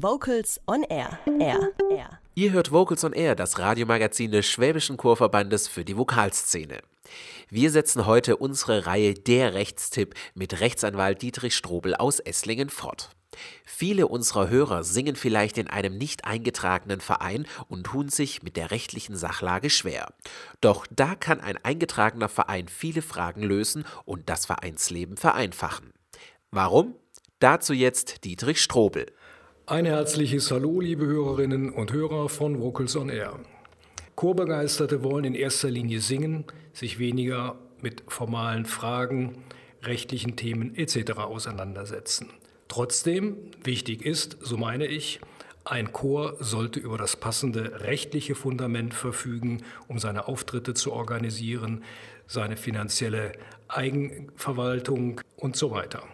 Vocals on Air. Air. Air. Ihr hört Vocals on Air, das Radiomagazin des Schwäbischen Chorverbandes für die Vokalszene. Wir setzen heute unsere Reihe Der Rechtstipp mit Rechtsanwalt Dietrich Strobel aus Esslingen fort. Viele unserer Hörer singen vielleicht in einem nicht eingetragenen Verein und tun sich mit der rechtlichen Sachlage schwer. Doch da kann ein eingetragener Verein viele Fragen lösen und das Vereinsleben vereinfachen. Warum? Dazu jetzt Dietrich Strobel. Ein herzliches Hallo, liebe Hörerinnen und Hörer von Vocals on Air. Chorbegeisterte wollen in erster Linie singen, sich weniger mit formalen Fragen, rechtlichen Themen etc. auseinandersetzen. Trotzdem, wichtig ist, so meine ich, ein Chor sollte über das passende rechtliche Fundament verfügen, um seine Auftritte zu organisieren, seine finanzielle Eigenverwaltung und so weiter.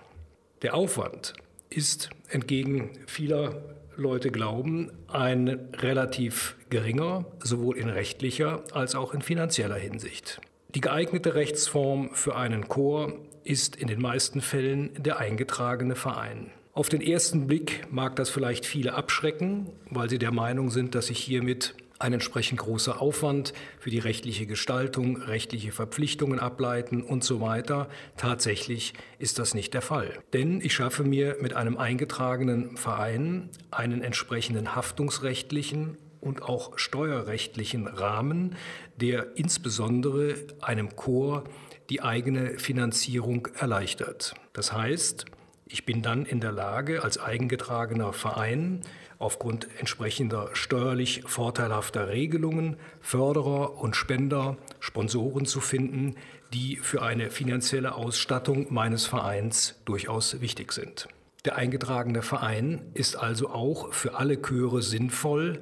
Der Aufwand ist entgegen vieler Leute glauben, ein relativ geringer, sowohl in rechtlicher als auch in finanzieller Hinsicht. Die geeignete Rechtsform für einen Chor ist in den meisten Fällen der eingetragene Verein. Auf den ersten Blick mag das vielleicht viele abschrecken, weil sie der Meinung sind, dass sich hiermit ein entsprechend großer Aufwand für die rechtliche Gestaltung, rechtliche Verpflichtungen ableiten und so weiter. Tatsächlich ist das nicht der Fall. Denn ich schaffe mir mit einem eingetragenen Verein einen entsprechenden haftungsrechtlichen und auch steuerrechtlichen Rahmen, der insbesondere einem Chor die eigene Finanzierung erleichtert. Das heißt, ich bin dann in der Lage, als eigengetragener Verein aufgrund entsprechender steuerlich vorteilhafter Regelungen Förderer und Spender, Sponsoren zu finden, die für eine finanzielle Ausstattung meines Vereins durchaus wichtig sind. Der eingetragene Verein ist also auch für alle Chöre sinnvoll,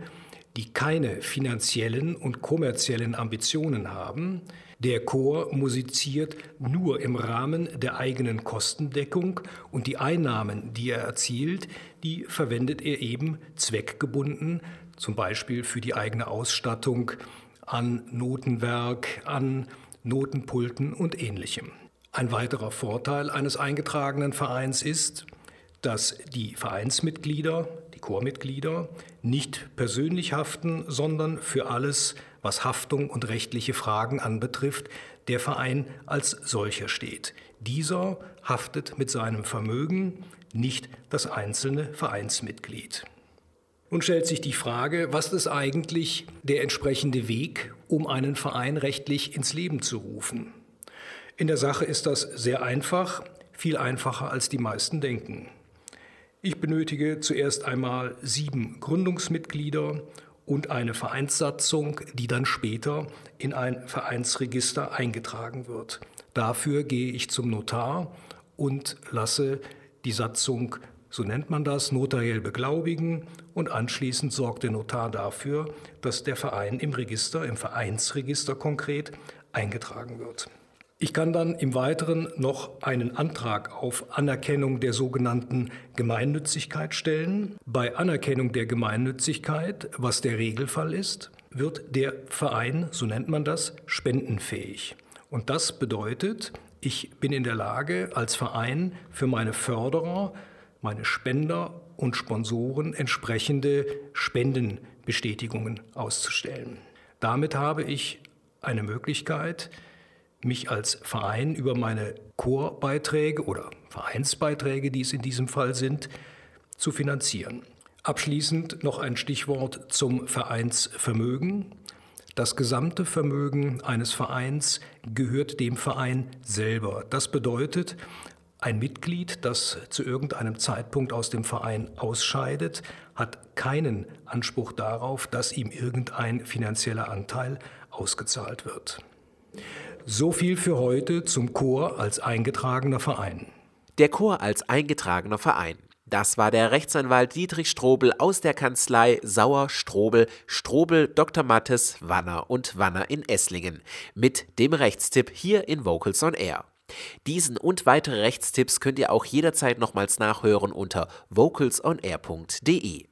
die keine finanziellen und kommerziellen Ambitionen haben, der Chor musiziert nur im Rahmen der eigenen Kostendeckung und die Einnahmen, die er erzielt, die verwendet er eben zweckgebunden, zum Beispiel für die eigene Ausstattung an Notenwerk, an Notenpulten und ähnlichem. Ein weiterer Vorteil eines eingetragenen Vereins ist, dass die Vereinsmitglieder, Chormitglieder, nicht persönlich haften, sondern für alles was Haftung und rechtliche Fragen anbetrifft, der Verein als solcher steht. Dieser haftet mit seinem Vermögen, nicht das einzelne Vereinsmitglied. Nun stellt sich die Frage, was ist eigentlich der entsprechende Weg, um einen Verein rechtlich ins Leben zu rufen? In der Sache ist das sehr einfach, viel einfacher als die meisten denken. Ich benötige zuerst einmal sieben Gründungsmitglieder und eine Vereinssatzung, die dann später in ein Vereinsregister eingetragen wird. Dafür gehe ich zum Notar und lasse die Satzung, so nennt man das, notariell beglaubigen und anschließend sorgt der Notar dafür, dass der Verein im Register, im Vereinsregister konkret, eingetragen wird. Ich kann dann im Weiteren noch einen Antrag auf Anerkennung der sogenannten Gemeinnützigkeit stellen. Bei Anerkennung der Gemeinnützigkeit, was der Regelfall ist, wird der Verein, so nennt man das, spendenfähig. Und das bedeutet, ich bin in der Lage, als Verein für meine Förderer, meine Spender und Sponsoren entsprechende Spendenbestätigungen auszustellen. Damit habe ich eine Möglichkeit, mich als Verein über meine Chorbeiträge oder Vereinsbeiträge, die es in diesem Fall sind, zu finanzieren. Abschließend noch ein Stichwort zum Vereinsvermögen. Das gesamte Vermögen eines Vereins gehört dem Verein selber. Das bedeutet, ein Mitglied, das zu irgendeinem Zeitpunkt aus dem Verein ausscheidet, hat keinen Anspruch darauf, dass ihm irgendein finanzieller Anteil ausgezahlt wird. So viel für heute zum Chor als eingetragener Verein. Der Chor als eingetragener Verein. Das war der Rechtsanwalt Dietrich Strobel aus der Kanzlei Sauer Strobel, Strobel, Dr. Mattes, Wanner und Wanner in Esslingen mit dem Rechtstipp hier in Vocals on Air. Diesen und weitere Rechtstipps könnt ihr auch jederzeit nochmals nachhören unter vocalsonair.de.